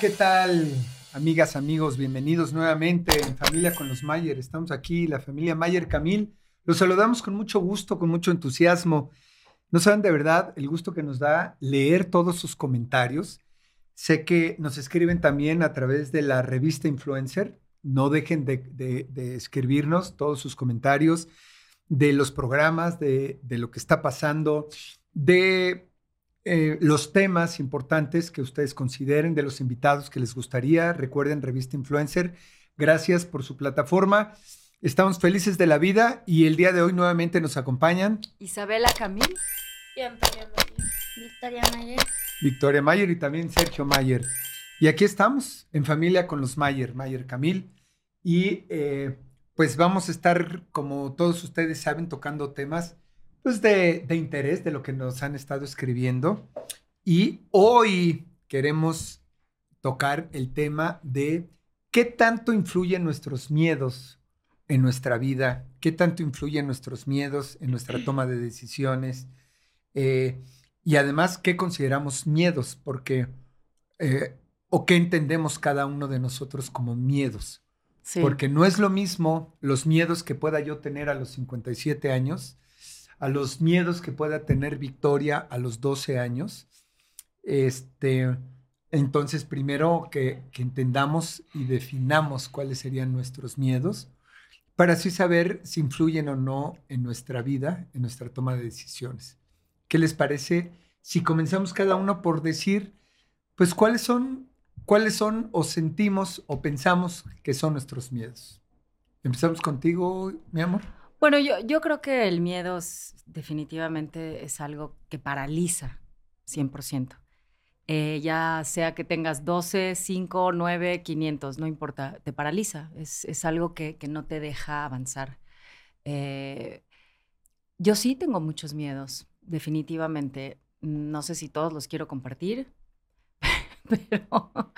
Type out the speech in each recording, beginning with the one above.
¿qué tal? Amigas, amigos, bienvenidos nuevamente en Familia con los Mayer. Estamos aquí, la familia Mayer Camil. Los saludamos con mucho gusto, con mucho entusiasmo. No saben de verdad el gusto que nos da leer todos sus comentarios. Sé que nos escriben también a través de la revista Influencer. No dejen de, escribirnos todos sus comentarios de los programas, de, de lo que está pasando, de eh, los temas importantes que ustedes consideren, de los invitados que les gustaría. Recuerden, Revista Influencer, gracias por su plataforma. Estamos felices de la vida y el día de hoy nuevamente nos acompañan Isabela Camil y Antonia Mayer. Victoria Mayer. Victoria Mayer y también Sergio Mayer. Y aquí estamos en familia con los Mayer, Mayer Camil. Y eh, pues vamos a estar, como todos ustedes saben, tocando temas pues de, interés de lo que nos han estado escribiendo. Y hoy queremos tocar el tema de qué tanto influyen nuestros miedos en nuestra vida, qué tanto influyen nuestros miedos en nuestra toma de decisiones eh, y además qué consideramos miedos, porque eh, o qué entendemos cada uno de nosotros como miedos. Porque no es lo mismo los miedos que pueda yo tener a los 57 años a los miedos que pueda tener Victoria a los 12 años. Este, entonces, primero que, entendamos y definamos cuáles serían nuestros miedos para así saber si influyen o no en nuestra vida, en nuestra toma de decisiones. ¿Qué les parece si comenzamos cada uno por decir, pues, cuáles son, cuáles son o sentimos o pensamos que son nuestros miedos? Empezamos contigo, mi amor. Bueno, yo, yo creo que el miedo definitivamente es algo que paraliza 100%. Eh, ya sea que tengas 12, 5, 9, 500, no importa, te paraliza. Es, algo que, no te deja avanzar. Eh, yo sí tengo muchos miedos, definitivamente. No sé si todos los quiero compartir, pero,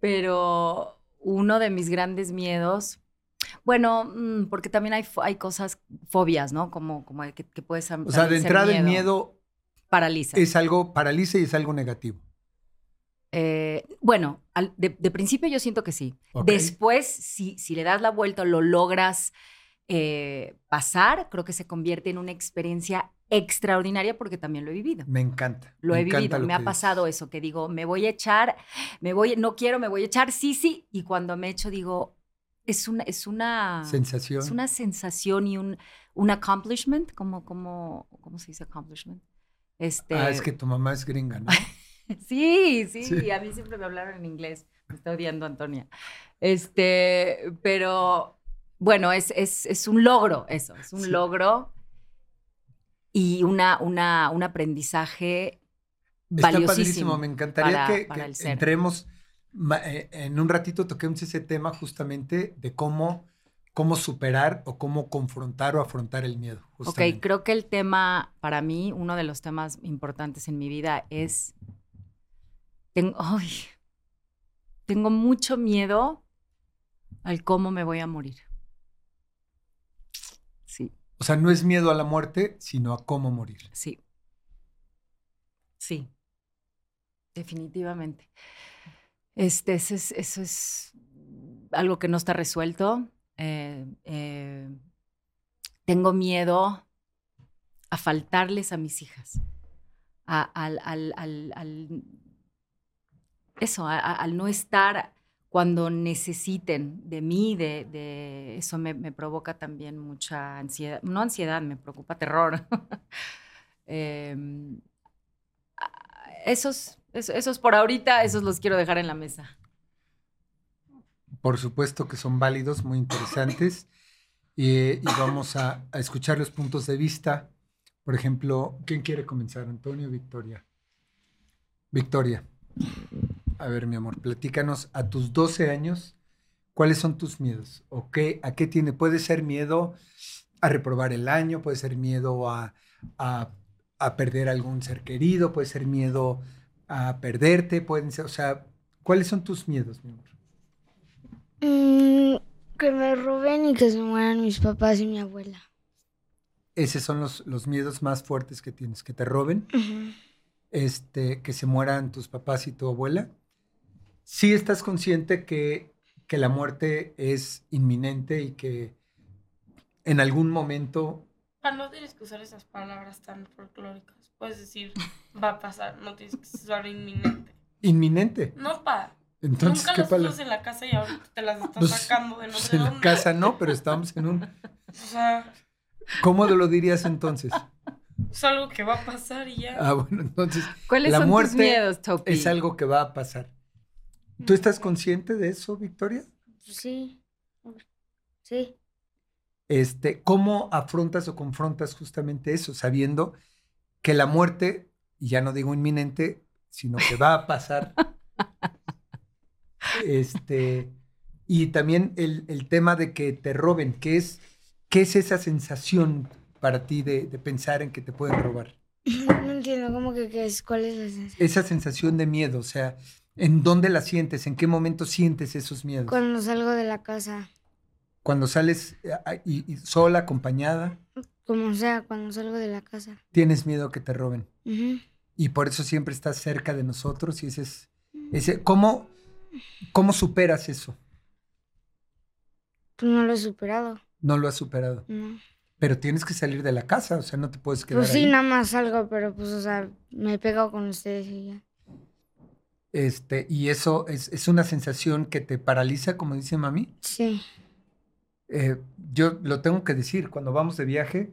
pero uno de mis grandes miedos bueno, mm, porque también hay, hay cosas, fobias, ¿no? Como, como que, que puedes... O sea, de entrada el miedo... Paraliza. Es algo, paraliza y es algo negativo. Eh, bueno, de, principio yo siento que sí. Después, si, si le das la vuelta o lo logras eh, pasar, creo que se convierte en una experiencia extraordinaria porque también lo he vivido. Me encanta. Lo he vivido, me ha pasado eso, que digo, me voy a echar, me voy, no quiero, me voy a echar, sí, sí, y cuando me echo digo, es una, es una sensación. Es una sensación y un, un accomplishment, como, como, ¿cómo se dice accomplishment? Este... Ah, es que tu mamá es gringa, ¿no? sí, sí, a mí siempre me hablaron en inglés. Me está odiando Antonia. Este, pero bueno, es, es, es un logro eso, es un logro y una, una, un aprendizaje valiosísimo. Me encantaría que, que entremos en un ratito toquemos ese tema justamente de cómo, cómo superar o cómo confrontar o afrontar el miedo. Ok, creo que el tema, para mí, uno de los temas importantes en mi vida es, tengo, tengo mucho miedo al cómo me voy a morir. Sí. O sea, no es miedo a la muerte, sino a cómo morir. Sí. Sí. Definitivamente. Este, eso es, algo que no está resuelto. Eh, eh, tengo miedo a faltarles a mis hijas. al, eso, al no estar cuando necesiten de mí, de, eso me, provoca también mucha ansiedad, no ansiedad, me preocupa terror. Em, esos, esos por ahorita, esos los quiero dejar en la mesa. Por supuesto que son válidos, muy interesantes. y vamos a, escuchar los puntos de vista. Por ejemplo, ¿quién quiere comenzar? ¿Antonio o Victoria? Victoria. A ver, mi amor, platícanos a tus 12 años, ¿cuáles son tus miedos? ¿O qué, a qué tiene? Puede ser miedo a reprobar el año, puede ser miedo a, a perder algún ser querido, puede ser miedo a perderte, pueden ser, o sea, ¿cuáles son tus miedos, mi amor? Mm, que me roben y que se mueran mis papás y mi abuela. Esos son los, los miedos más fuertes que tienes, que te roben, este, que se mueran tus papás y tu abuela. sí estás consciente que, que la muerte es inminente y que en algún momento Pa, no tienes que usar esas palabras tan folclóricas. Puedes decir, va a pasar, no tienes que usar inminente. inminente. No, pa. Entonces, Nunca ¿qué las usas en la casa y ahorita te las estás Pues, sacando de no Pues sé en la dónde. casa no, pero estamos en un... O sea, ¿Cómo lo dirías entonces? es algo que va a pasar y ya. Ah, bueno, entonces ¿Cuáles La son muerte tus miedos, Topi? es algo que va a pasar. ¿Tú estás consciente de eso, Victoria? Sí. Sí. Este, ¿Cómo afrontas o confrontas justamente eso, sabiendo que la muerte, y ya no digo inminente, sino que va a pasar? este, y también el, el tema de que te roben, ¿qué es, qué es esa sensación para ti de, de pensar en que te pueden robar? No entiendo cómo que qué es, cuál es la sensación. Esa sensación de miedo, o sea, ¿en dónde la sientes? ¿En qué momento sientes esos miedos? Cuando salgo de la casa. Cuando sales eh, a- y, y sola, acompañada, Como sea, cuando salgo de la casa. tienes miedo que te roben. Y por eso siempre estás cerca de nosotros y ese es... Ese, ¿cómo, ¿Cómo superas eso? Pues no lo he superado. No lo has superado. No. Pero tienes que salir de la casa, o sea, no te puedes quedar Pues sí, ahí. nada más salgo, pero pues, o sea, me he pegado con ustedes y ya. Este, y eso es, es una sensación que te paraliza, como dice mami. Sí. Eh, yo lo tengo que decir, cuando vamos de viaje,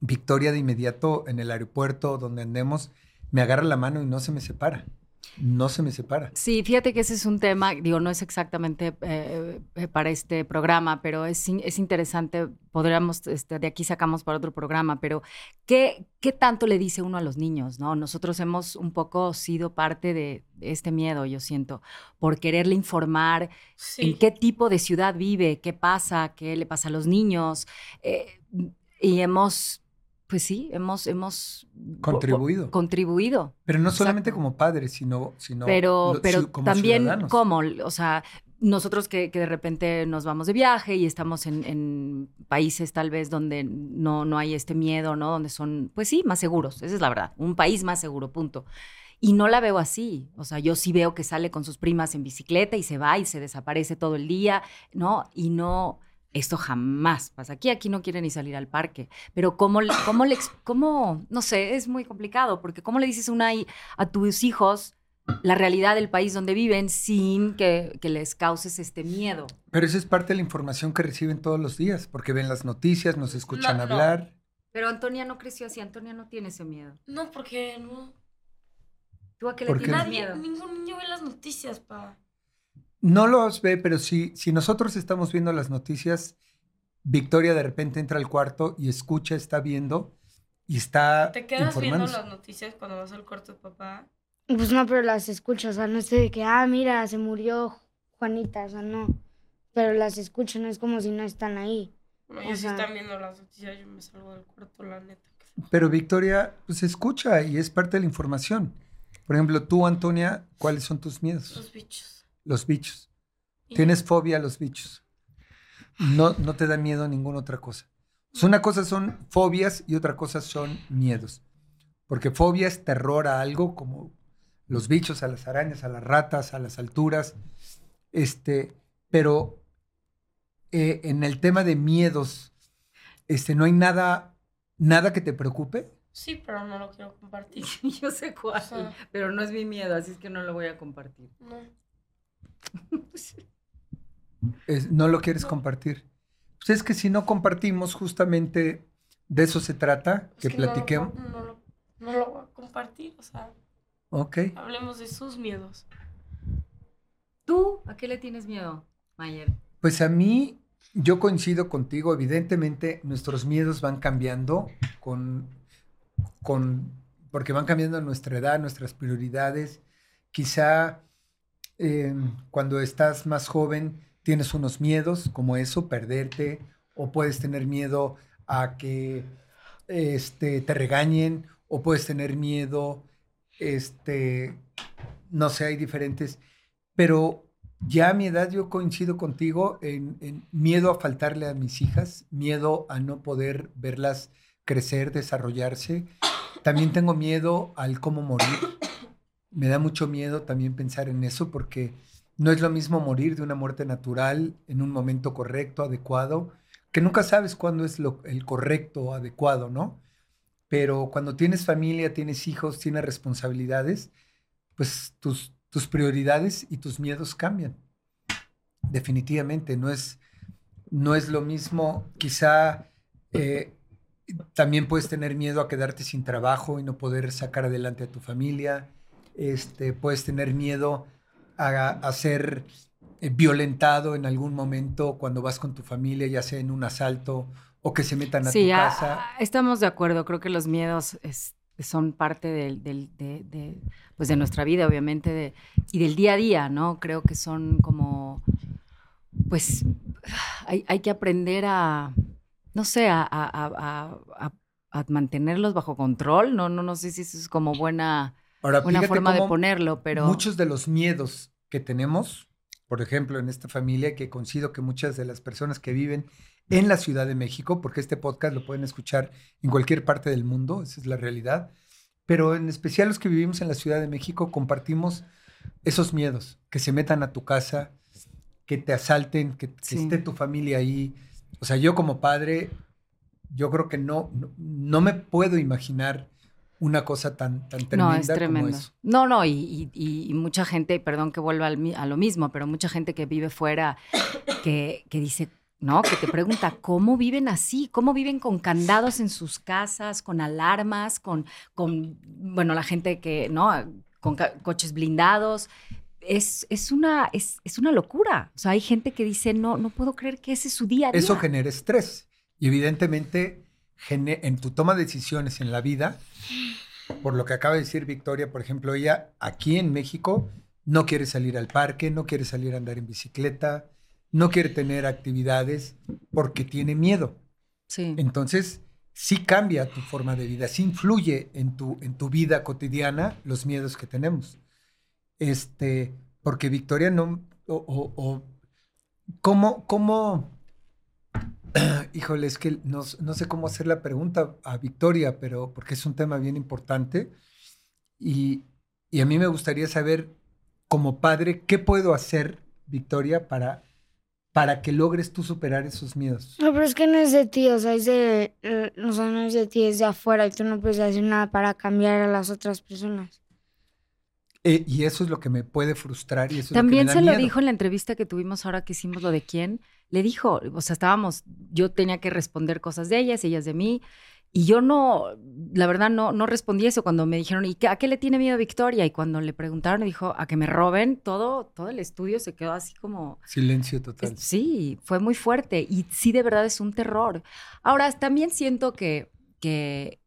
Victoria de inmediato en el aeropuerto donde andemos, me agarra la mano y no se me separa. No se me separa. Sí, fíjate que ese es un tema, digo, no es exactamente eh, eh, para este programa, pero es, es interesante, podríamos, este, de aquí sacamos para otro programa, pero ¿qué, ¿qué tanto le dice uno a los niños? ¿no? Nosotros hemos un poco sido parte de este miedo, yo siento, por quererle informar Sí. en qué tipo de ciudad vive, qué pasa, qué le pasa a los niños. eh, y hemos, pues sí, hemos, hemos Contribuido. contribuido. Pero no solamente Exacto. como padres, sino, sino Pero, lo- pero como también ciudadanos. cómo, o sea, nosotros que, que de repente nos vamos de viaje y estamos en, en países tal vez donde no, no hay este miedo, ¿no? Donde son, pues sí, más seguros, esa es la verdad, un país más seguro, punto. Y no la veo así, o sea, yo sí veo que sale con sus primas en bicicleta y se va y se desaparece todo el día, ¿no? Y no, esto jamás pasa. Aquí, aquí no quiere ni salir al parque. Pero cómo, le- cómo le, ex- cómo, no sé, es muy complicado, porque cómo le dices una a tus hijos la realidad del país donde viven sin que, que les causes este miedo. Pero eso es parte de la información que reciben todos los días, porque ven las noticias, nos escuchan No, no. hablar. Pero Antonia no creció así, Antonia no tiene ese miedo. No, porque no. ¿Tú a qué ¿Por le qué? tienes Nadie, miedo? ningún niño ve las noticias, pa. No los ve, pero sí, si nosotros estamos viendo las noticias, Victoria de repente entra al cuarto y escucha, está viendo y está ¿Te quedas viendo las noticias cuando vas al cuarto de papá? Pues no, pero las escucho, o sea, no estoy de que, ah, mira, se murió Juanita, o sea, no. Pero las escucho, no es como si no están ahí. Bueno, ellos sí están viendo las noticias, yo me salgo del cuarto, la neta. Pero Victoria, pues escucha y es parte de la información. Por ejemplo, tú, Antonia, ¿cuáles son tus miedos? Los bichos. Los bichos. Tienes fobia a los bichos. No, no te da miedo a ninguna otra cosa. Una cosa son fobias y otra cosa son miedos. Porque fobia es terror a algo como los bichos, a las arañas, a las ratas, a las alturas. Este, pero eh, en el tema de miedos, este, no hay nada, nada que te preocupe. Sí, pero no lo quiero compartir. Yo sé cuál, pero no es mi miedo, así es que no lo voy a compartir. No. Es- no lo quieres No. compartir. Pues es que si no compartimos, justamente de eso se trata, Es que, que no lo platiquemos. com- No lo, no lo voy a compartir, o sea, Ok. hablemos de sus miedos. ¿Tú a qué le tienes miedo, Mayer? Pues a mí, yo coincido contigo, evidentemente nuestros miedos van cambiando con, con, porque van cambiando nuestra edad, nuestras prioridades. Quizá eh, cuando estás más joven tienes unos miedos como eso, perderte, o puedes tener miedo a que este, te regañen, o puedes tener miedo, este, no sé, hay diferentes, pero ya a mi edad yo coincido contigo en miedo a faltarle a mis hijas, miedo a no poder verlas crecer, desarrollarse. También tengo miedo al cómo morir. Me da mucho miedo también pensar en eso porque no es lo mismo morir de una muerte natural en un momento correcto, adecuado, que nunca sabes cuándo es lo, el correcto o adecuado, ¿no? Pero cuando tienes familia, tienes hijos, tienes responsabilidades, pues tus, tus prioridades y tus miedos cambian. Definitivamente, no es, no es lo mismo, quizá eh, también puedes tener miedo a quedarte sin trabajo y no poder sacar adelante a tu familia, este, puedes tener miedo a, ser eh, violentado en algún momento cuando vas con tu familia, ya sea en un asalto o que se metan a tu casa. estamos de acuerdo, creo que los miedos son parte del, de, pues de nuestra vida, obviamente, y del día a día, ¿no? Creo que son como, pues, hay, hay que aprender a, no sé, a, mantenerlos bajo control, no, no, no sé si eso es como buena Ahora, una forma de ponerlo, pero... Muchos de los miedos que tenemos, por ejemplo, en esta familia, que coincido que muchas de las personas que viven en la Ciudad de México, porque este podcast lo pueden escuchar en cualquier parte del mundo, esa es la realidad, pero en especial los que vivimos en la Ciudad de México compartimos esos miedos, que se metan a tu casa, que te asalten, que, esté tu familia ahí. O sea, yo como padre, yo creo que no, no me puedo imaginar una cosa tan, tan tremenda no, es tremendo. como eso. No, no, y, mucha gente, perdón que vuelva a lo mismo, pero mucha gente que vive fuera, que, que dice, ¿no? Que te pregunta, ¿cómo viven así? ¿Cómo viven con candados en sus casas, con alarmas, con, con bueno, la gente que, ¿no? Con coches blindados. Es, es, una, es, es, una locura. O sea, hay gente que dice, no, no puedo creer que ese es su día a día. Eso genera estrés. Y evidentemente en tu toma de decisiones en la vida, por lo que acaba de decir Victoria, por ejemplo, ella aquí en México no quiere salir al parque, no quiere salir a andar en bicicleta, no quiere tener actividades porque tiene miedo. Sí. Entonces, sí cambia tu forma de vida, sí influye en tu, en tu vida cotidiana los miedos que tenemos. Este, porque Victoria no, o, o ¿cómo, cómo, Híjole, es que no, sé cómo hacer la pregunta a Victoria, pero porque es un tema bien importante. Y, a mí me gustaría saber, como padre, ¿qué puedo hacer, Victoria, para, para que logres tú superar esos miedos? No, pero es que no es de ti, o sea, es de, eh, no es de ti, es de afuera y tú no puedes hacer nada para cambiar a las otras personas. Eh, y eso es lo que me puede frustrar y eso También es lo que me se lo dijo en la entrevista que tuvimos ahora que hicimos lo de quién. Le dijo, o sea, estábamos, yo tenía que responder cosas de ellas, ellas de mí. Y yo no, la verdad, no, no respondí eso cuando me dijeron, ¿y a qué le tiene miedo Victoria? Y cuando le preguntaron, dijo, a que me roben, todo, todo el estudio se quedó así como... Silencio total. Sí, fue muy fuerte y sí, de verdad es un terror. Ahora, también siento que, que,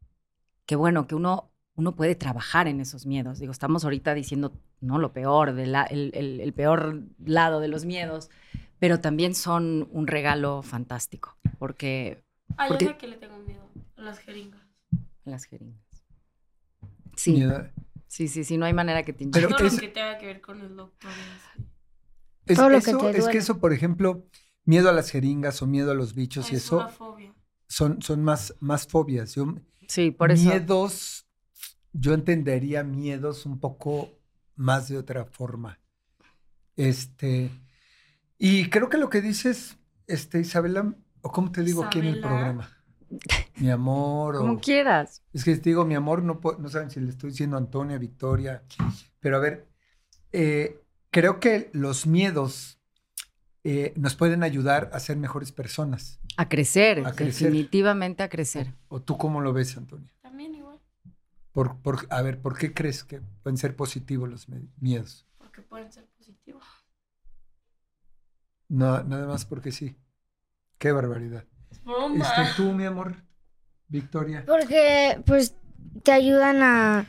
que bueno, que uno uno puede trabajar en esos miedos. Digo, estamos ahorita diciendo, no, lo peor, de el, peor lado de los miedos, pero también son un regalo fantástico, porque... Hay porque... que le tengo miedo, a las jeringas. A las jeringas. Sí. Sí, sí, sí, no hay manera que te Pero Todo lo que tenga que ver con el doctor. Es, Todo lo eso, que es que eso, por ejemplo, miedo a las jeringas o miedo a los bichos y eso... Una fobia. Son, son más, más fobias. Yo, sí, por eso. Miedos yo entendería miedos un poco más de otra forma. Este, y creo que lo que dices, este, Isabela, o cómo te digo aquí en el programa. Mi amor. O, Como quieras. Es que te digo, mi amor, no, no saben si le estoy diciendo Antonia, Victoria. Pero a ver, eh, creo que los miedos eh, nos pueden ayudar a ser mejores personas. A crecer, definitivamente a crecer. ¿O tú cómo lo ves, Antonia? Por, a ver, ¿por qué crees que pueden ser positivos los miedos? Porque pueden ser positivos. No, nada más porque sí. Qué barbaridad. Este, tú, mi amor, Victoria. Porque, pues, te ayudan a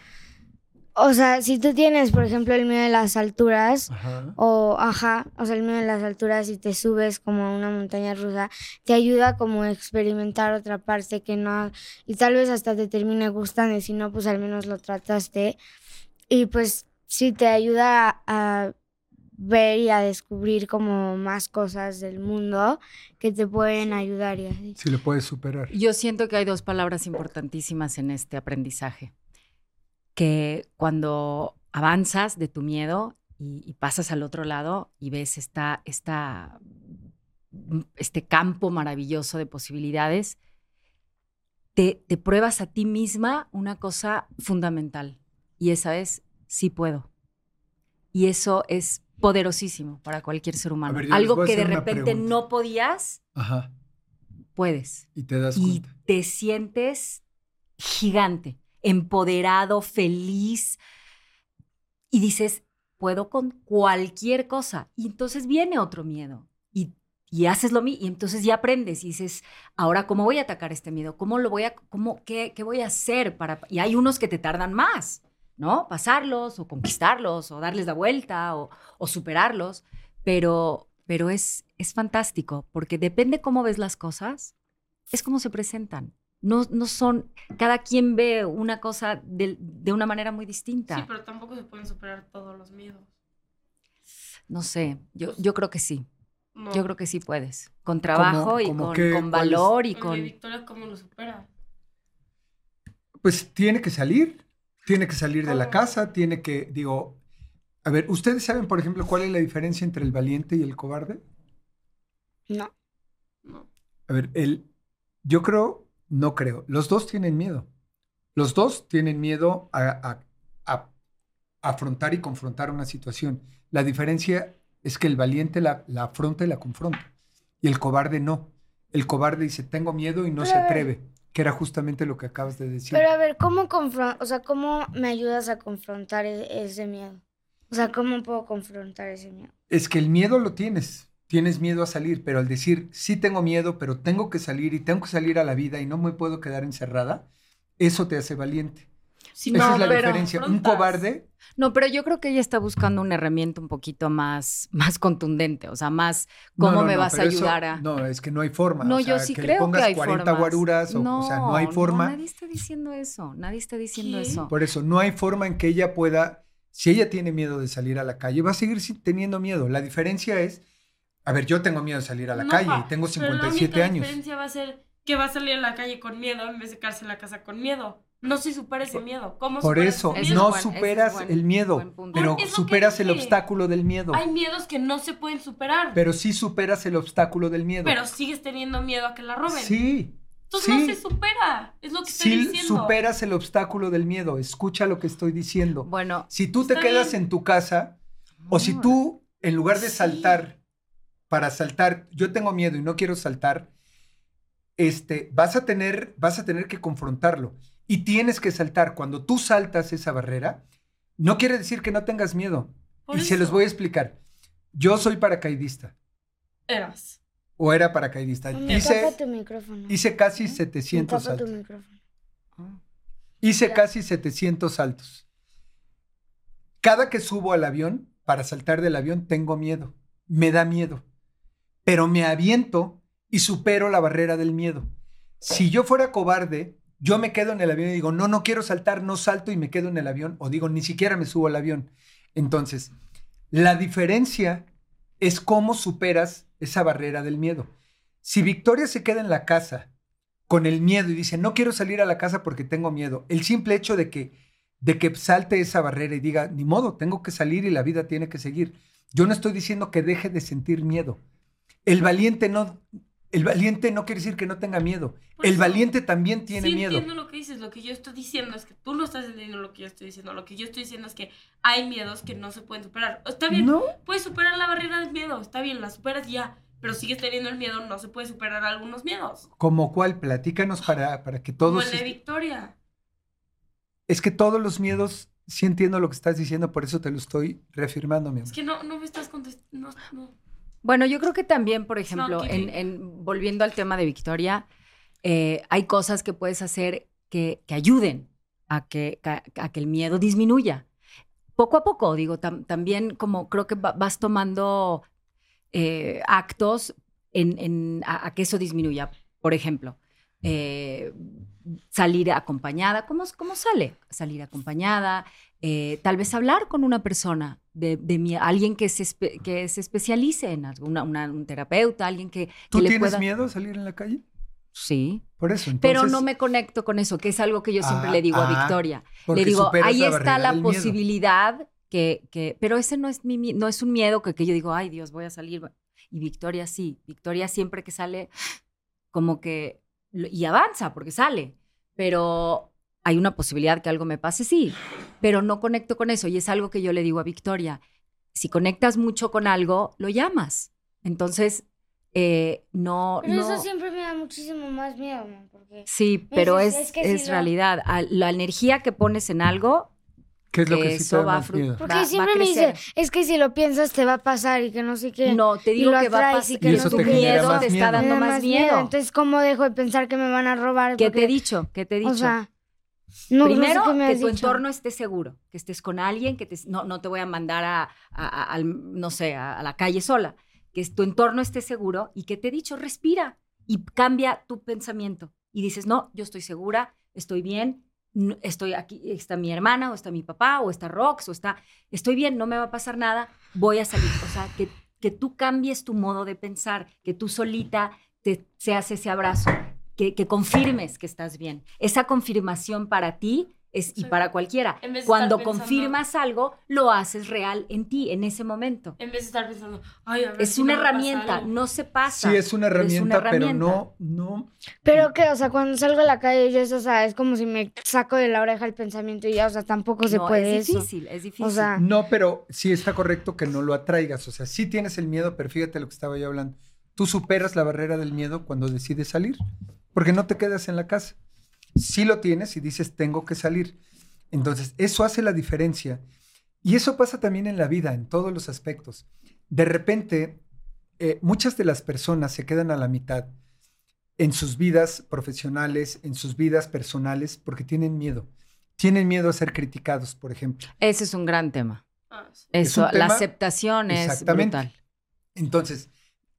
o sea, si tú tienes, por ejemplo, el miedo de las alturas, o ajá, o sea, el miedo de las alturas y te subes como a una montaña rusa, te ayuda como a experimentar otra parte que no, y tal vez hasta te termine gustando, y si no, pues al menos lo trataste. Y pues sí te ayuda a ver y a descubrir como más cosas del mundo que te pueden ayudar. Y así. Si lo puedes superar. Yo siento que hay dos palabras importantísimas en este aprendizaje que cuando avanzas de tu miedo y, pasas al otro lado y ves esta, esta, mm, este campo maravilloso de posibilidades, te, te pruebas a ti misma una cosa fundamental y esa es, sí puedo. Y eso es poderosísimo para cualquier ser humano. Algo que de repente no podías, puedes. Y te das y te sientes gigante, empoderado, feliz. Y dices, puedo con cualquier cosa. Y entonces viene otro miedo. Y, y haces lo mismo. Y entonces ya aprendes y dices, ahora, ¿cómo voy a atacar este miedo? ¿Cómo lo voy a, cómo, qué, qué voy a hacer para...? Y hay unos que te tardan más, ¿no? Pasarlos o conquistarlos o darles la vuelta o, o superarlos. Pero, pero es, es fantástico porque depende cómo ves las cosas, es como se presentan. No, no son, cada quien ve una cosa de, de, una manera muy distinta. Sí, pero tampoco se pueden superar todos los miedos. No sé, yo, pues yo creo que sí. Yo creo que sí puedes. Con trabajo y con, con, valor y con... Victoria cómo lo supera? Pues tiene que salir, tiene que salir de la casa, tiene que, digo, a ver, ¿ustedes saben, por ejemplo, cuál es la diferencia entre el valiente y el cobarde? No. No. A ver, el, yo creo no creo. Los dos tienen miedo. Los dos tienen miedo a, afrontar y confrontar una situación. La diferencia es que el valiente la, afronta y la confronta. Y el cobarde no. El cobarde dice, tengo miedo y no se atreve. Que era justamente lo que acabas de decir. Pero a ver, ¿cómo, o sea, ¿cómo me ayudas a confrontar e-, ese miedo? O sea, ¿cómo puedo confrontar ese miedo? Es que el miedo lo tienes tienes miedo a salir, pero al decir, sí tengo miedo, pero tengo que salir y tengo que salir a la vida y no me puedo quedar encerrada, eso te hace valiente. Esa es la diferencia. Un cobarde. No, pero yo creo que ella está buscando una herramienta un poquito más, más contundente, o sea, más cómo me vas a ayudar a. No, es que no hay forma. No, yo sí creo que hay 40 guaruras, o, no, o, sea, no hay forma. No, nadie está diciendo eso, nadie está diciendo eso. Por eso, no hay forma en que ella pueda, si ella tiene miedo de salir a la calle, va a seguir teniendo miedo. La diferencia es a ver, yo tengo miedo de salir a la calle y tengo 57 años. La diferencia va a ser que va a salir a la calle con miedo en vez de quedarse en la casa con miedo. No se supera ese miedo. ¿Cómo Por eso, no superas el miedo, pero superas el obstáculo del miedo. Hay miedos que no se pueden superar. Pero sí superas el obstáculo del miedo. Pero sigues teniendo miedo a que la roben. Sí. Entonces no se supera. Es lo que estoy sí diciendo. superas el obstáculo del miedo. Escucha lo que estoy diciendo. Bueno. Si tú te quedas en tu casa, o si tú, en lugar de saltar para saltar, yo tengo miedo y no quiero saltar, este, vas a tener, vas a tener que confrontarlo y tienes que saltar. Cuando tú saltas esa barrera, no quiere decir que no tengas miedo. y se los voy a explicar. Yo soy paracaidista. Eras. O era paracaidista. hice, hice casi 700 saltos. Ah. Hice casi 700 saltos. Cada que subo al avión, para saltar del avión, tengo miedo. Me da miedo pero me aviento y supero la barrera del miedo. Si yo fuera cobarde, yo me quedo en el avión y digo, no, no quiero saltar, no salto y me quedo en el avión, o digo, ni siquiera me subo al avión. Entonces, la diferencia es cómo superas esa barrera del miedo. Si Victoria se queda en la casa con el miedo y dice, no quiero salir a la casa porque tengo miedo, el simple hecho de que, de que salte esa barrera y diga, ni modo, tengo que salir y la vida tiene que seguir. Yo no estoy diciendo que deje de sentir miedo. El valiente no, el valiente no quiere decir que no tenga miedo. el valiente también tiene sí miedo. entiendo lo que dices. Lo que yo estoy diciendo es que tú no estás entendiendo lo que yo estoy diciendo. Lo que yo estoy diciendo es que hay miedos que no se pueden superar. Está bien, ¿No? puedes superar la barrera del miedo. Está bien, la superas ya. Pero sigues teniendo el miedo, no se puede superar algunos miedos. ¿Como cuál? Platícanos para, para que todos... Como de Victoria. Es que todos los miedos, sí entiendo lo que estás diciendo, por eso te lo estoy reafirmando, mi amor. Es que no, no me estás contestando. no. Bueno, yo creo que también, por ejemplo, en, volviendo al tema de Victoria, eh, hay cosas que puedes hacer que, ayuden a que, a, que el miedo disminuya. Poco a poco, digo, también como creo que vas tomando eh, actos en, a, que eso disminuya. Por ejemplo, eh, salir acompañada, ¿cómo, ¿cómo sale? Salir acompañada, tal vez hablar con una persona de, alguien que se, que se especialice en algo, un terapeuta, alguien que... ¿Tú tienes miedo a salir en la calle? Sí. Por eso. Pero no me conecto con eso, que es algo que yo siempre le digo a ah, Victoria. Le digo, ahí está la posibilidad que, que, pero ese no es mi no es un miedo que, que yo digo, ay Dios, voy a salir. Y Victoria sí. Victoria siempre que sale, como que, y avanza porque sale. Pero hay una posibilidad que algo me pase, sí. Pero no conecto con eso. Y es algo que yo le digo a Victoria. Si conectas mucho con algo, lo llamas. Entonces, eh, no, pero eso siempre me da muchísimo más miedo, porque sí, pero es, es, realidad. La energía que pones en algo, ¿Qué es lo que sí te da Porque siempre me dice, es que si lo piensas te va a pasar y que no sé qué. No, te digo que va a pasar. Y que eso tu miedo te está dando más miedo. Entonces, ¿cómo dejo de pensar que me van a robar? ¿Qué te he dicho? ¿Qué te he dicho? O sea, no, Primero, que tu entorno esté seguro, que estés con alguien, que te, no, no te voy a mandar a, a, no sé, a, la calle sola, que tu entorno esté seguro y que te he dicho, respira y cambia tu pensamiento. Y dices, no, yo estoy segura, estoy bien, estoy aquí, está mi hermana o está mi papá o está Rox o está, estoy bien, no me va a pasar nada, voy a salir. O sea, que, que tú cambies tu modo de pensar, que tú solita te seas ese abrazo, que, que confirmes que estás bien. Esa confirmación para ti es, y para cualquiera. Cuando confirmas algo, lo haces real en ti, en ese momento. En vez de estar pensando, ay, a ver Es una herramienta, no se pasa. Sí, es una herramienta, pero no, no. Pero que, o sea, cuando salgo a la calle, yo, o sea, es como si me saco de la oreja el pensamiento y ya, o sea, tampoco se puede es difícil, Es difícil, o sea, No, pero sí está correcto que no lo atraigas. O sea, sí tienes el miedo, pero fíjate lo que estaba yo hablando. Tú superas la barrera del miedo cuando decides salir, porque no te quedas en la casa. Sí lo tienes y dices, tengo que salir entonces, eso hace la diferencia. Y eso pasa también en la vida, en todos los aspectos. De repente, eh, muchas de las personas se quedan a la mitad en sus vidas profesionales, en sus vidas personales, porque tienen miedo. Tienen miedo a ser criticados, por ejemplo. Ese es un gran tema. Ah, eso, la aceptación es brutal. Entonces,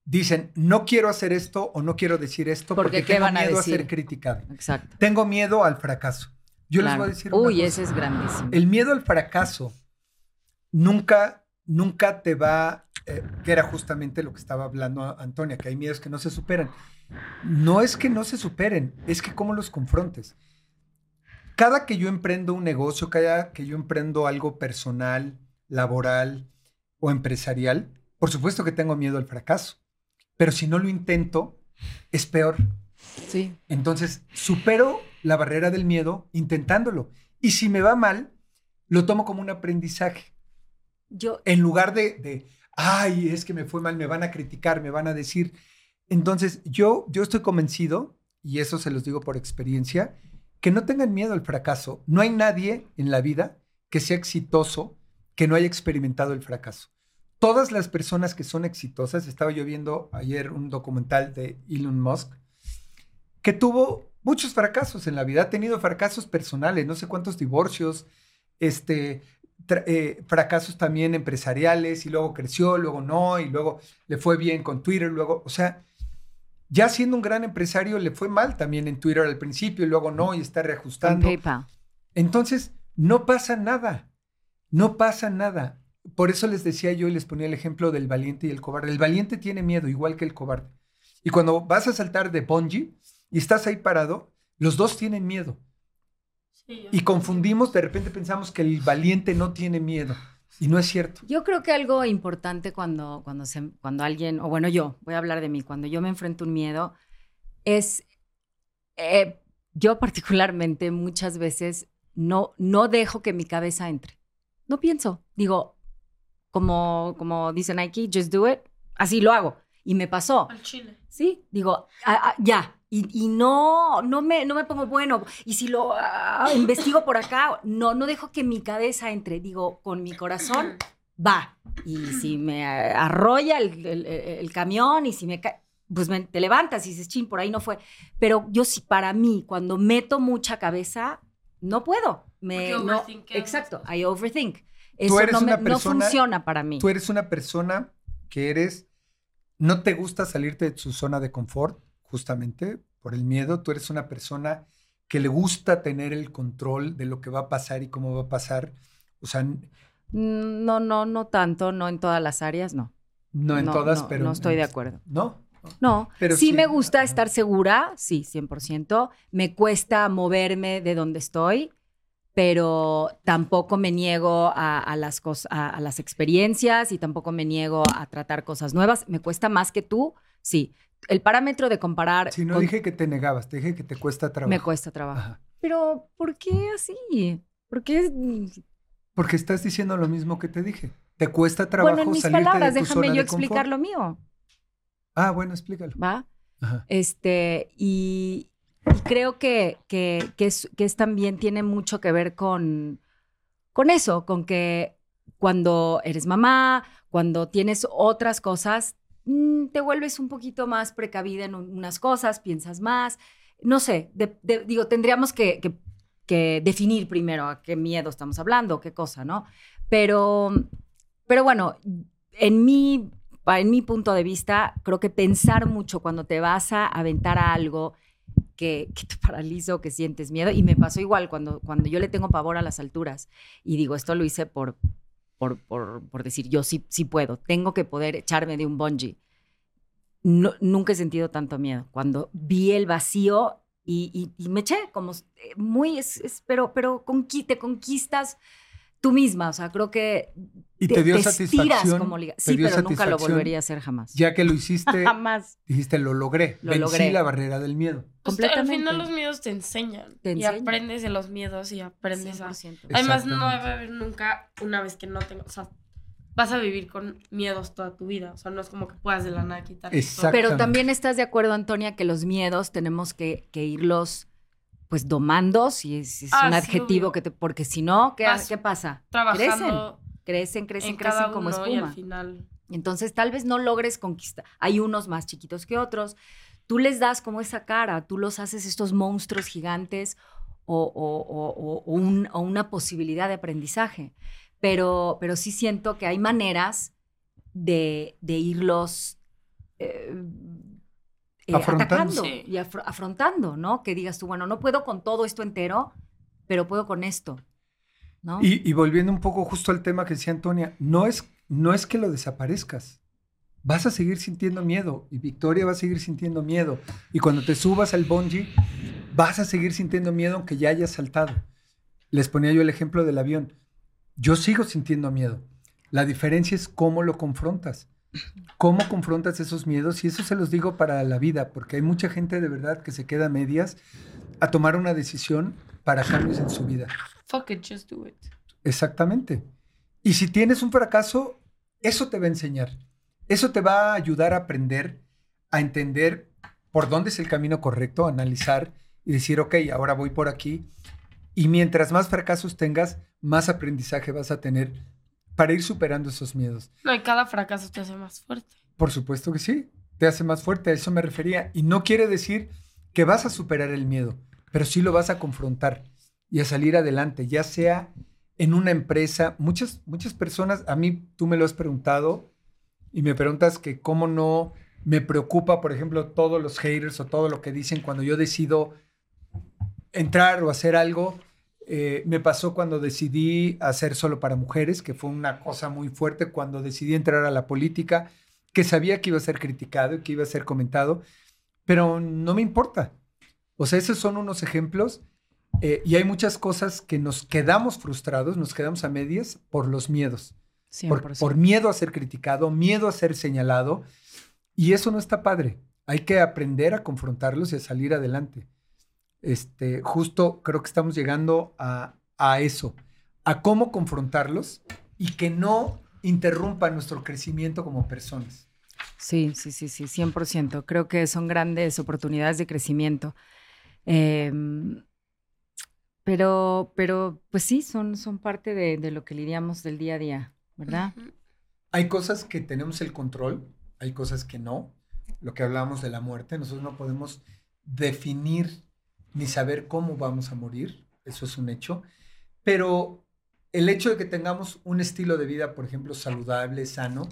dicen, no quiero hacer esto o no quiero decir esto porque, tengo miedo a, a, ser criticado. Exacto. Tengo miedo al fracaso. Yo les voy a decir. Uy, ese es grandísimo. El miedo al fracaso nunca, nunca te va, eh, que era justamente lo que estaba hablando Antonia, que hay miedos que no se superan. No es que no se superen, es que cómo los confrontes. Cada que yo emprendo un negocio, cada que yo emprendo algo personal, laboral o empresarial, por supuesto que tengo miedo al fracaso. Pero si no lo intento, es peor. Sí. Entonces, supero la barrera del miedo intentándolo. Y si me va mal, lo tomo como un aprendizaje. Yo. En lugar de, de, ay, es que me fue mal, me van a criticar, me van a decir. Entonces, yo, yo estoy convencido, y eso se los digo por experiencia, que no tengan miedo al fracaso. No hay nadie en la vida que sea exitoso que no haya experimentado el fracaso. Todas las personas que son exitosas, estaba yo viendo ayer un documental de Elon Musk, que tuvo muchos fracasos en la vida, ha tenido fracasos personales, no sé cuántos divorcios, este, eh, fracasos también empresariales y luego creció, luego no, y luego le fue bien con Twitter, luego, o sea, ya siendo un gran empresario le fue mal también en Twitter al principio y luego no, y está reajustando. Entonces, no pasa nada, no pasa nada. Por eso les decía yo y les ponía el ejemplo del valiente y el cobarde. El valiente tiene miedo, igual que el cobarde. Y cuando vas a saltar de bungee, y estás ahí parado, los dos tienen miedo. y confundimos, de repente pensamos que el valiente no tiene miedo. Y no es cierto. Yo creo que algo importante cuando, cuando, se, cuando alguien, o bueno, yo, voy a hablar de mí, cuando yo me enfrento a un miedo, es, eh, yo particularmente muchas veces no, no dejo que mi cabeza entre. No pienso. Digo, como, como dice Nike, just do it. Así lo hago. Y me pasó. Al chile. Sí, digo, ya, y, no, no me, no me pongo bueno. Y si lo ah, investigo por acá, no, no dejo que mi cabeza entre. Digo, con mi corazón, va. Y si me arrolla el, camión y si me cae, pues te levantas y dices, chin, por ahí no fue. Pero yo sí, para mí, cuando meto mucha cabeza, no puedo. Me, no, exacto, I overthink. Eso no, no funciona para mí. Tú eres una persona que eres, no te gusta salirte de tu zona de confort justamente por el miedo. Tú eres una persona que le gusta tener el control de lo que va a pasar y cómo va a pasar. O sea, mm, no, no, no tanto, no en todas las áreas, no. No en todas, pero. No estoy de acuerdo. ¿No? No, Pero sí, me gusta estar segura, sí, 100%. Me cuesta moverme de donde estoy, pero tampoco me niego a, las, a, las experiencias y tampoco me niego a tratar cosas nuevas. Me cuesta más que tú, sí. El parámetro de comparar... Si no dije que te negabas, te dije que te cuesta trabajo. Me cuesta trabajo. Pero, ¿por qué así? ¿Por qué? Porque estás diciendo lo mismo que te dije. Te cuesta trabajo bueno, en mis palabras, déjame yo explicar lo mío. Ah, bueno, explícalo. ¿Va? Este, y, creo que, que, es, también tiene mucho que ver con, con eso, con que cuando eres mamá, cuando tienes otras cosas, mm, te vuelves un poquito más precavida en unas cosas, piensas más. No sé, digo, tendríamos que, que, definir primero a qué miedo estamos hablando, qué cosa, ¿no? Pero, pero bueno, en mi en mi punto de vista, creo que pensar mucho cuando te vas a aventar a algo que, te paraliza que sientes miedo, y me pasó igual cuando, cuando yo le tengo pavor a las alturas y digo, esto lo hice por, por, por, decir, yo sí, sí puedo, tengo que poder echarme de un bungee. No, nunca he sentido tanto miedo. Cuando vi el vacío y, me eché, como eh, muy, es, pero, pero te conquistas tú misma. O sea, creo que y te, dio satisfacción. Como Sí, pero nunca lo volvería a hacer jamás. Ya que lo hiciste, jamás. dijiste, lo logré. Lo Vencí logré. la barrera del miedo. Pues al final los miedos te enseñan. y aprendes de los miedos y aprendes a... Además, no va a haber nunca una vez que no tengas... O sea, vas a vivir con miedos toda tu vida. O sea, no es como que puedas de la nada quitar. Pero también estás de acuerdo, Antonia, que los miedos tenemos que, que irlos pues domando, si es, es ah, un adjetivo que te... Porque si no, ¿qué, ¿qué pasa? Trabajando crecen, crecen, crecen como espuma. Y al final... Entonces tal vez no logres conquistar. Hay unos más chiquitos que otros. Tú les das como esa cara, tú los haces estos monstruos gigantes o, una posibilidad de aprendizaje. Pero, pero sí siento que hay maneras de, irlos eh, eh, afrontando y afrontando, ¿no? Que digas tú, bueno, no puedo con todo esto entero, pero puedo con esto. Y, volviendo un poco justo al tema que decía Antonia, no es, no es que lo desaparezcas. Vas a seguir sintiendo miedo y Victoria va a seguir sintiendo miedo. Y cuando te subas al bungee, vas a seguir sintiendo miedo aunque ya hayas saltado. Les ponía yo el ejemplo del avión. Yo sigo sintiendo miedo. La diferencia es cómo lo confrontas. ¿Cómo confrontas esos miedos? Y eso se los digo para la vida, porque hay mucha gente de verdad que se queda a medias a tomar una decisión para cambios en su vida. Fuck it, just do it. Exactamente. Y si tienes un fracaso, eso te va a enseñar. Eso te va a ayudar a aprender, a entender por dónde es el camino correcto, analizar y decir, ok, ahora voy por aquí. Y mientras más fracasos tengas, más aprendizaje vas a tener para ir superando esos miedos. No, y cada fracaso te hace más fuerte. Por supuesto que sí, te hace más fuerte, a eso me refería. Y no quiere decir que vas a superar el miedo, pero sí lo vas a confrontar y a salir adelante, ya sea en una empresa. Muchas, muchas personas, a mí tú me lo has preguntado y me preguntas que cómo no me preocupa, por ejemplo, todos los haters o todo lo que dicen cuando yo decido entrar o hacer algo. Eh, me pasó cuando decidí hacer solo para mujeres, que fue una cosa muy fuerte cuando decidí entrar a la política, que sabía que iba a ser criticado y que iba a ser comentado, pero no me importa. O sea, esos son unos ejemplos eh, y hay muchas cosas que nos quedamos frustrados, nos quedamos a medias por los miedos. Por, por, miedo a ser criticado, miedo a ser señalado. Y eso no está padre. Hay que aprender a confrontarlos y a salir adelante. Este, justo creo que estamos llegando a, a eso, a cómo confrontarlos y que no interrumpa nuestro crecimiento como personas. Sí, sí, sí, sí, 100%. Creo que son grandes oportunidades de crecimiento. Eh, pero, pero pues sí, son, son parte de, lo que lidiamos del día a día, ¿verdad? Hay cosas que tenemos el control, hay cosas que no. Lo que hablábamos de la muerte, nosotros no podemos definir ni saber cómo vamos a morir, eso es un hecho, pero el hecho de que tengamos un estilo de vida, por ejemplo, saludable, sano,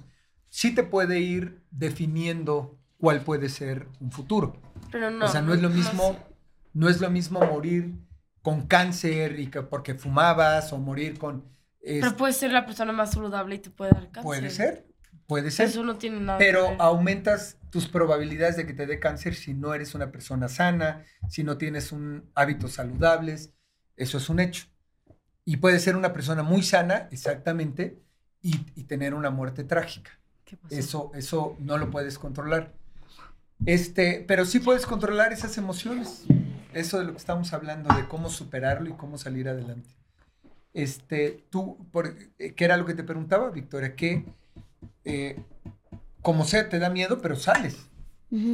sí te puede ir definiendo cuál puede ser un futuro. Pero no. O sea, no es lo mismo, no es lo mismo morir con cáncer y que porque fumabas o morir con... Pero puedes ser la persona más saludable y te puede dar cáncer. Puede ser, Puede ser. Eso no tiene nada Pero que ver. aumentas tus probabilidades de que te dé cáncer si no eres una persona sana, si no tienes un hábitos saludables. Eso es un hecho. Y puede ser una persona muy sana, exactamente, y, y tener una muerte trágica. ¿Qué? Eso, eso no lo puedes controlar. Este, pero sí puedes controlar esas emociones. Eso de lo que estamos hablando, de cómo superarlo y cómo salir adelante. Este, tú, por, eh, ¿qué era lo que te preguntaba, Victoria? Que eh, como sea, te da miedo, pero sales.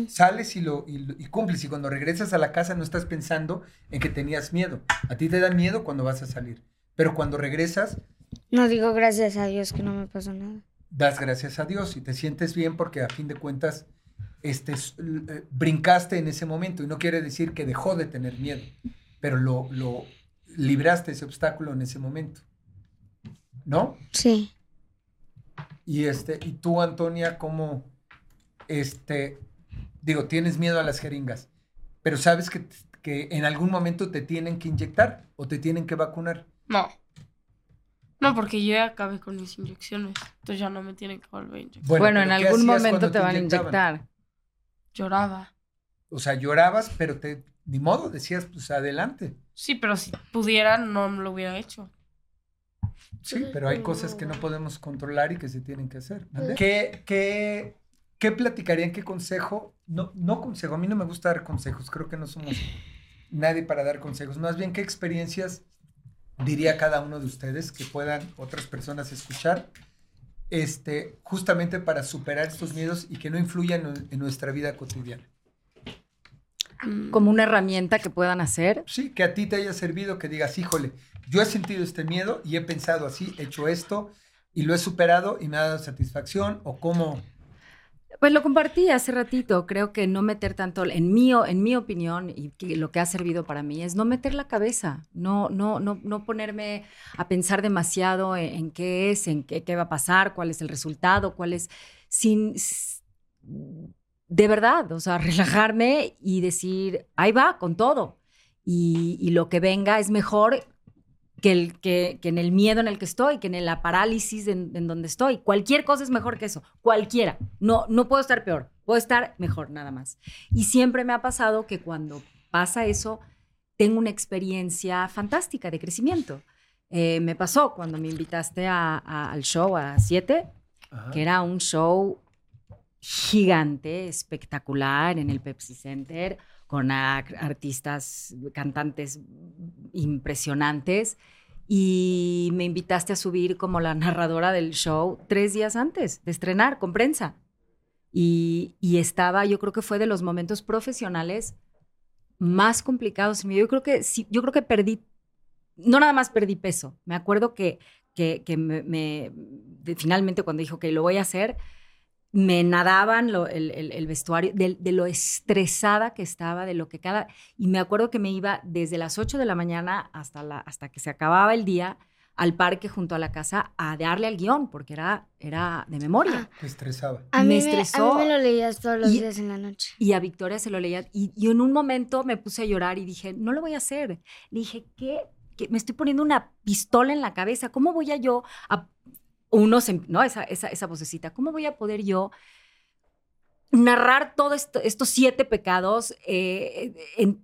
Sales y, lo, y, cumples. Y cuando regresas a la casa no estás pensando en que tenías miedo. A ti te da miedo cuando vas a salir. Pero cuando regresas, No digo gracias a Dios que no me pasó nada. das gracias a Dios y te sientes bien porque a fin de cuentas este, eh, brincaste en ese momento y no quiere decir que dejó de tener miedo, pero lo, lo libraste ese obstáculo en ese momento. ¿No? Sí. Y este, y tú, Antonia, ¿cómo este, digo, tienes miedo a las jeringas, pero sabes que, que en algún momento te tienen que inyectar o te tienen que vacunar? No. No, porque yo ya acabé con mis inyecciones. Entonces ya no me tienen que volver a inyectar. Bueno, en pero ¿qué algún momento cuando te van a inyectar. Lloraba. O sea, llorabas, pero te, ni modo, decías, pues adelante. Sí, pero si pudiera, no lo hubiera hecho. Sí, pero hay cosas que no podemos controlar y que se tienen que hacer. ¿Qué, qué, qué platicarían? ¿Qué consejo? No, no consejo, a mí no me gusta dar consejos, creo que no somos nadie para dar consejos. Más bien, ¿qué experiencias diría cada uno de ustedes que puedan otras personas escuchar? Este, justamente para superar estos miedos y que no influyan en, en nuestra vida cotidiana. Como una herramienta que puedan hacer. Sí, que a ti te haya servido, que digas, híjole, yo he sentido este miedo y he pensado así, he hecho esto y lo he superado y me ha dado satisfacción o cómo... Pues lo compartí hace ratito. Creo que no meter tanto, en mi, en mi opinión, y lo que ha servido para mí es no meter la cabeza, no, no, no, no ponerme a pensar demasiado en, en qué es, en qué, qué va a pasar, cuál es el resultado, cuál es. Sin. De verdad, o sea, relajarme y decir, ahí va, con todo. Y, y lo que venga es mejor que, el, que, que en el miedo en el que estoy, que en la parálisis en, en donde estoy. Cualquier cosa es mejor que eso, cualquiera. No, no puedo estar peor, puedo estar mejor nada más. Y siempre me ha pasado que cuando pasa eso, tengo una experiencia fantástica de crecimiento. Eh, me pasó cuando me invitaste a- a- al show a 7, Ajá. que era un show gigante, espectacular en el Pepsi Center, con artistas, cantantes impresionantes. Y me invitaste a subir como la narradora del show tres días antes de estrenar con prensa. Y, y estaba, yo creo que fue de los momentos profesionales más complicados. Yo creo que yo creo que perdí, no nada más perdí peso. Me acuerdo que, que, me, me- finalmente cuando dijo que lo voy a hacer, me nadaban lo- el, el- el vestuario, de, de lo estresada que estaba, de lo que cada... Y me acuerdo que me iba desde las 8 de la mañana hasta, la, hasta que se acababa el día al parque junto a la casa a darle al guion, porque era, era de memoria. Te estresaba. A Me estresó. A mí me lo leías todos los Y- días en la noche. Y a Victoria se lo leía. Y, y en un momento me puse a llorar y dije, no lo voy a hacer. Le dije, ¿qué? ¿Qué? Me estoy poniendo una pistola en la cabeza. ¿Cómo voy a yo a uno, se- no, esa, esa, esa vocecita, ¿cómo voy a poder yo narrar todos estos siete pecados eh,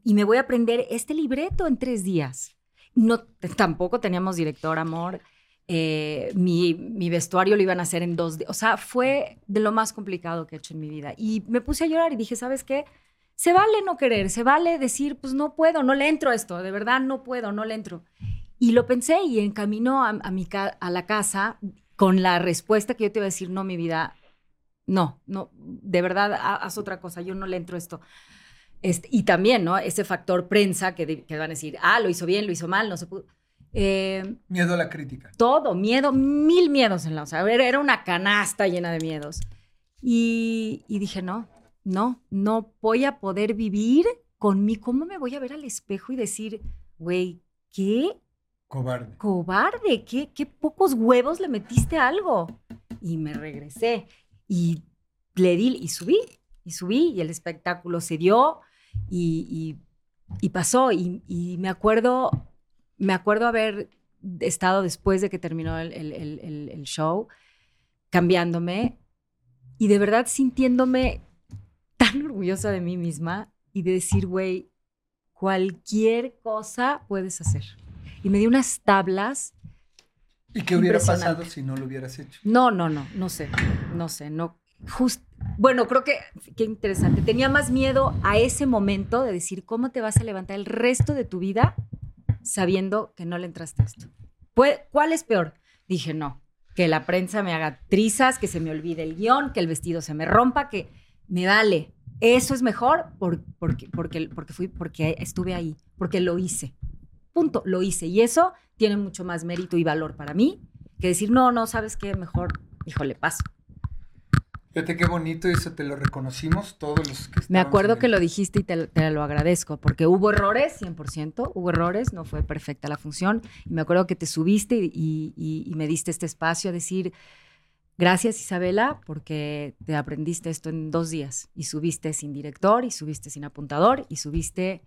y me voy a aprender este libreto en tres días? No, tampoco teníamos director, amor. Eh, mi, mi vestuario lo iban a hacer en dos días. O sea, fue de lo más complicado que he hecho en mi vida. Y me puse a llorar y dije, ¿sabes qué? Se vale no querer, se vale decir, pues no puedo, no le entro a esto, de verdad no puedo, no le entro. Y lo pensé y en camino a, a mi a la casa con la respuesta que yo te iba a decir, no, mi vida, no, no, de verdad, ha- haz otra cosa, yo no le entro esto. Este, y también, ¿no? Ese factor prensa que, de- que van a decir, ah, lo hizo bien, lo hizo mal, no se pudo. Eh, Miedo a la crítica. todo, miedo, mil miedos en la, o sea, era era una canasta llena de miedos. Y, y dije, no, no, no voy a poder vivir con mí. ¿Cómo me voy a ver al espejo y decir, güey, qué Cobarde. cobarde, qué, qué pocos huevos le metiste a algo? Y me regresé y le di y subí, y subí, y el espectáculo se dio y, pasó. Y, me acuerdo, me acuerdo haber estado después de que terminó el- el show, cambiándome y de verdad sintiéndome tan orgullosa de mí misma y de decir, güey, cualquier cosa puedes hacer. Y me dio unas tablas. ¿Y qué hubiera pasado si no lo hubieras hecho? No, no, no, no sé, no sé, no. Just, bueno, creo que, qué interesante. Tenía más miedo a ese momento de decir cómo te vas a levantar el resto de tu vida sabiendo que no le entraste a esto. ¿Cuál es peor? Dije, no, que la prensa me haga trizas, que se me olvide el guion, que el vestido se me rompa, que me vale. Eso es mejor porque, porque, porque, fui, porque estuve ahí, porque lo hice. Punto, lo hice. Y eso tiene mucho más mérito y valor para mí que decir, no, no, ¿sabes qué? Mejor, híjole, paso. Fíjate qué bonito, eso te lo reconocimos todos los que Me acuerdo que lo dijiste y te, lo agradezco, porque hubo errores, 100%, hubo errores, no fue perfecta la función. Y me acuerdo que te subiste y, me diste este espacio a decir, gracias Isabela, porque te aprendiste esto en dos días. Y subiste sin director, y subiste sin apuntador, y subiste,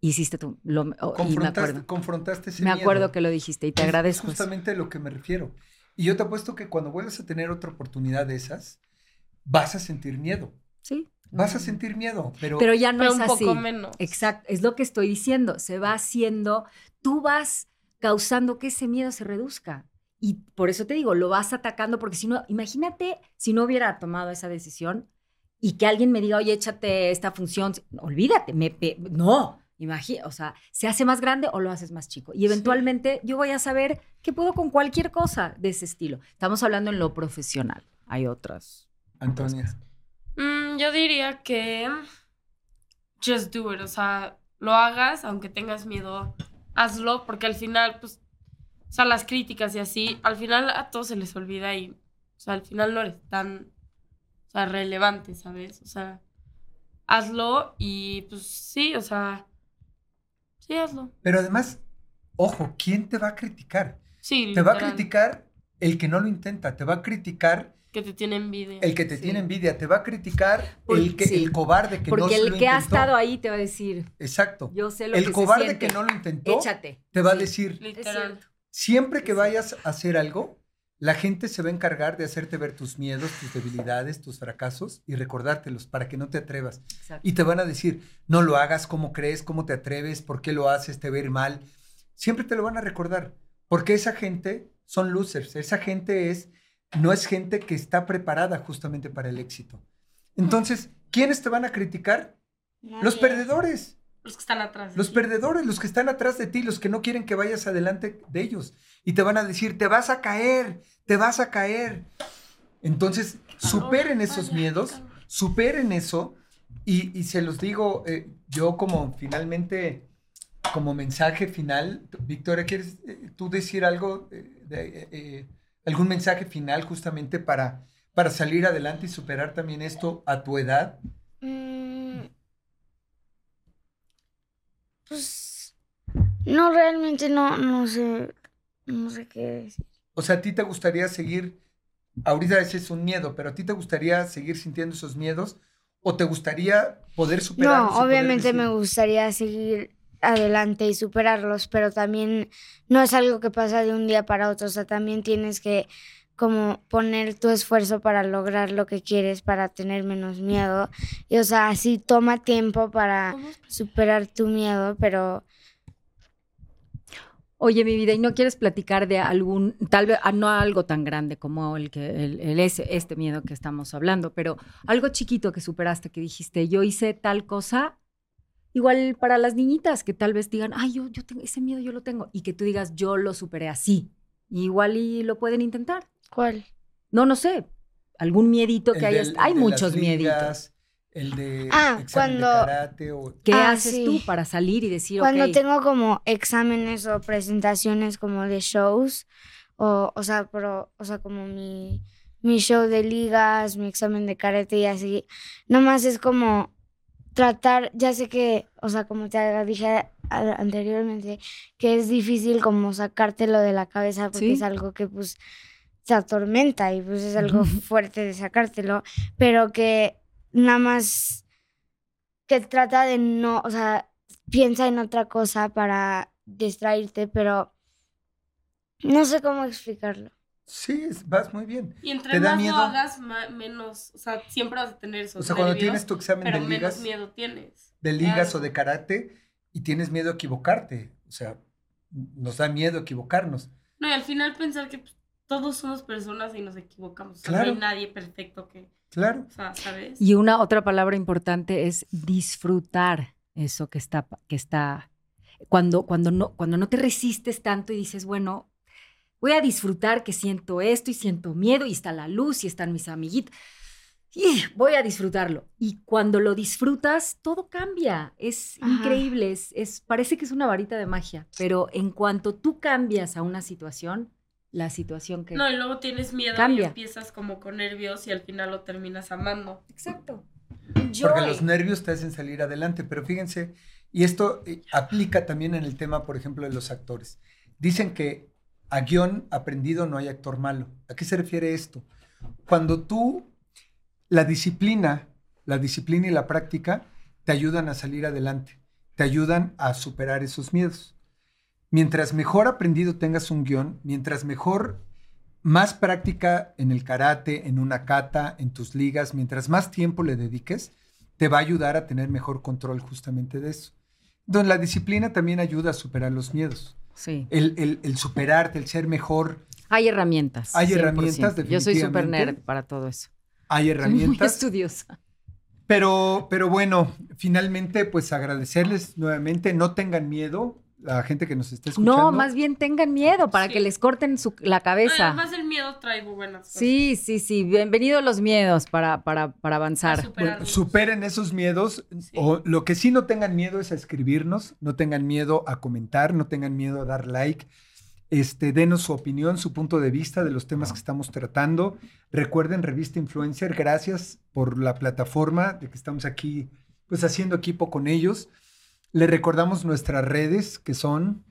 hiciste tú. Lo, confrontaste, me acuerdo, confrontaste ese Me acuerdo que lo dijiste y te agradezco. Es justamente a lo que me refiero. Y yo te apuesto que cuando vuelvas a tener otra oportunidad de esas, vas a sentir miedo. Sí. Vas a sentir miedo, pero... Pero ya no es un así. poco menos. Exacto, es lo que estoy diciendo. Se va haciendo, tú vas causando que ese miedo se reduzca. Y por eso te digo, lo vas atacando, porque si no, imagínate si no hubiera tomado esa decisión y que alguien me diga, oye, échate esta función, olvídate, me, no, imagina, o sea, se hace más grande o lo haces más chico. Y eventualmente yo voy a saber qué puedo con cualquier cosa de ese estilo. Estamos hablando en lo profesional, hay otras Antonia. Mm, yo diría que just do it, o sea, lo hagas, aunque tengas miedo, hazlo, porque al final, pues, o sea, las críticas y así, al final a todos se les olvida y, o sea, al final no eres tan, o sea, relevante, ¿sabes? O sea, hazlo y, pues, sí, o sea, sí, hazlo. Pero además, ojo, ¿quién te va a criticar? Sí, Te va a criticar el que no lo intenta, te va a criticar que te tiene envidia. El que te tiene envidia, te va a criticar el, que, el cobarde que no lo intentó. Porque el que ha estado ahí te va a decir. Exacto. Yo sé lo el que cobarde que no lo intentó. Échate. Te va a decir. Literal. Siempre que vayas a hacer algo, la gente se va a encargar de hacerte ver tus miedos, tus debilidades, tus fracasos y recordártelos para que no te atrevas. Y te van a decir, no lo hagas, ¿cómo crees? ¿Cómo te atreves? ¿Por qué lo haces? ¿Te ver mal? Siempre te lo van a recordar. Porque esa gente son losers. Esa gente es no es gente que está preparada justamente para el éxito. Entonces, ¿quiénes te van a criticar? Los perdedores. Los que están atrás. los perdedores, los que están atrás de ti, los que no quieren que vayas adelante de ellos. Y te van a decir, te vas a caer, te vas a caer. Entonces, superen esos miedos, superen eso. Y, se los digo, eh, yo como finalmente, como mensaje final, Victoria, ¿quieres eh, tú decir algo eh, de, ¿Algún mensaje final justamente para, para salir adelante y superar también esto a tu edad? Pues no, realmente no, no sé, no sé qué decir. O sea, ¿a ti te gustaría seguir, ahorita ese es un miedo, pero a ti te gustaría seguir sintiendo esos miedos o te gustaría poder superarlos? No, obviamente me gustaría seguir adelante y superarlos, pero también no es algo que pasa de un día para otro, o sea, también tienes que como poner tu esfuerzo para lograr lo que quieres, para tener menos miedo. Y o sea, sí toma tiempo para superar tu miedo, pero... Oye, mi vida, ¿y no quieres platicar de algún, tal vez, ah, no algo tan grande como el que, el, ese, este miedo que estamos hablando, pero algo chiquito que superaste, que dijiste, yo hice tal cosa Igual para las niñitas que tal vez digan, ay, yo, yo tengo ese miedo, yo lo tengo. Y que tú digas, yo lo superé así. igual y lo pueden intentar. ¿Cuál? No, no sé. Algún miedito que hayas. Hay muchos mieditos. El de ah, cuando, karate o... ¿Qué ah, haces tú para salir y decir, Cuando tengo como exámenes o presentaciones como de shows, o, o sea, pero, o sea, como mi, mi show de ligas, mi examen de karate y así, nomás es como tratar, ya sé que, o sea, como te dije anteriormente, que es difícil como sacártelo de la cabeza porque es algo que pues se atormenta y pues es algo fuerte de sacártelo, pero que nada más que trata de no, o sea, piensa en otra cosa para distraerte, pero no sé cómo explicarlo. Sí, vas muy bien. Y entre más lo hagas, menos, o sea, siempre vas a tener eso. O sea, cuando tienes tu examen de ligas. Menos miedo tienes. De ligas o de karate y tienes miedo a equivocarte. O sea, nos da miedo equivocarnos. No, y al final pensar que pues, todos somos personas y nos equivocamos. no hay nadie perfecto que. Claro. O sea, ¿sabes? Y una otra palabra importante es disfrutar eso que está, que está. Cuando, cuando, no, cuando no te resistes tanto y dices, bueno, voy a disfrutar que siento esto y siento miedo y está la luz y están mis amiguitos. Y voy a disfrutarlo. Y cuando lo disfrutas, todo cambia. Es increíble. Es, parece que es una varita de magia. Pero en cuanto tú cambias a una situación, la situación que. No, y luego tienes miedo y empiezas como con nervios y al final lo terminas amando. Exacto. Porque los nervios te hacen salir adelante. Pero fíjense, y esto eh, aplica también en el tema, por ejemplo, de los actores. Dicen que a guion aprendido no hay actor malo. ¿A qué se refiere esto? Cuando tú, la disciplina, la disciplina y la práctica te ayudan a salir adelante, te ayudan a superar esos miedos. Mientras mejor aprendido tengas un guion, mientras mejor, más práctica en el karate, en una kata, en tus ligas, mientras más tiempo le dediques, te va a ayudar a tener mejor control justamente de eso. Entonces, la disciplina también ayuda a superar los miedos. Sí. El, el, superarte, el ser mejor. Hay herramientas. Hay herramientas, definitivamente. Yo soy súper nerd para todo eso. Hay herramientas. muy estudiosa. Pero, pero bueno, finalmente, pues agradecerles nuevamente. No tengan miedo la gente que nos está escuchando. No, más bien tengan miedo para que les corten la cabeza. además el miedo trae buenas cosas. Sí, sí, sí. Bienvenidos los miedos para, para, para avanzar. superen esos miedos. O lo que sí no tengan miedo es a escribirnos, no tengan miedo a comentar, no tengan miedo a dar like. Este, denos su opinión, su punto de vista de los temas que estamos tratando. Recuerden, Revista Influencer, gracias por la plataforma de que estamos aquí, pues haciendo equipo con ellos. Le recordamos nuestras redes que son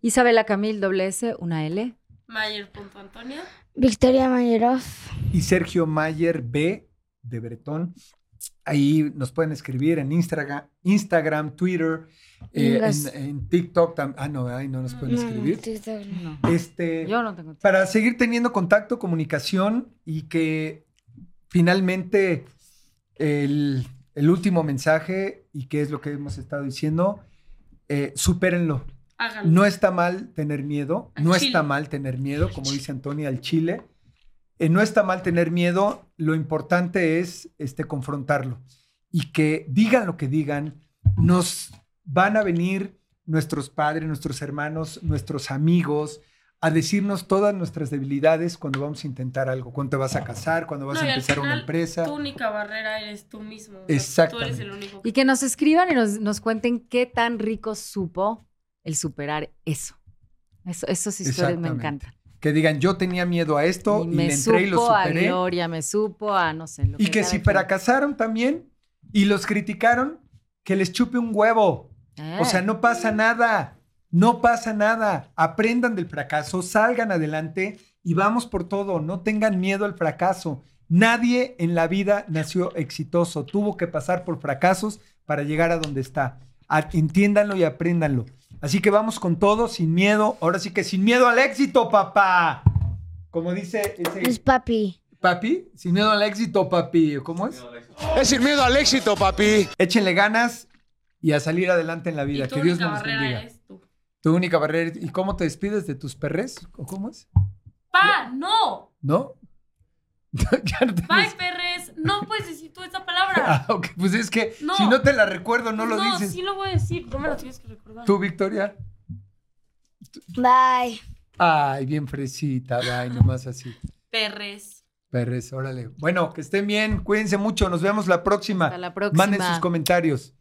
Isabela Camil S, una L. Mayer.antonia. Victoria Mayeroff. Y Sergio Mayer B de Bretón. Ahí nos pueden escribir en Instagram, Instagram Twitter, eh, en, TikTok. Ah, no, ahí no nos pueden escribir. Este, Yo no tengo Para seguir teniendo contacto, comunicación y que finalmente el el último mensaje y qué es lo que hemos estado diciendo, eh, supérenlo. No está mal tener miedo, no está mal tener miedo, como dice Antonia, al chile. Eh, no está mal tener miedo, lo importante es este, confrontarlo y que digan lo que digan, nos van a venir nuestros padres, nuestros hermanos, nuestros amigos, a decirnos todas nuestras debilidades cuando vamos a intentar algo, cuando te vas a casar, cuando vas a empezar una empresa. Tu única barrera eres tú mismo. Exacto. Y que nos escriban y nos, cuenten qué tan rico supo el superar eso. eso esos historias me encantan. Que digan, yo tenía miedo a esto y, me entré y lo superé. a Gloria, me supo a no sé. y que, si fracasaron también y los criticaron, que les chupe un huevo. O sea, no pasa nada. No pasa nada. Aprendan del fracaso, salgan adelante y vamos por todo. No tengan miedo al fracaso. Nadie en la vida nació exitoso. Tuvo que pasar por fracasos para llegar a donde está. Entiéndanlo y apréndanlo. Así que vamos con todo, sin miedo. Ahora sí que sin miedo al éxito, papá. Como dice ese... Es papi. ¿Papi? Sin miedo al éxito, papi. ¿Cómo es? Es sin miedo al éxito, papi. Échenle ganas y a salir adelante en la vida. que Dios nos bendiga. Tu única barrera. ¿Y cómo te despides de tus perres? ¿O cómo es? ¡Pa! ¡No! ¿No? ya no Bye, perres. No puedes decir tú esa palabra. Ah, ok. Pues es que si no te la recuerdo, no lo dices. No, sí lo voy a decir. No me lo tienes que recordar. ¿Tú, Victoria? Bye. Ay, bien fresita. Bye, nomás así. Perres. Perres, órale. Bueno, que estén bien. Cuídense mucho. Nos vemos la próxima. Hasta la próxima. Manden sus comentarios.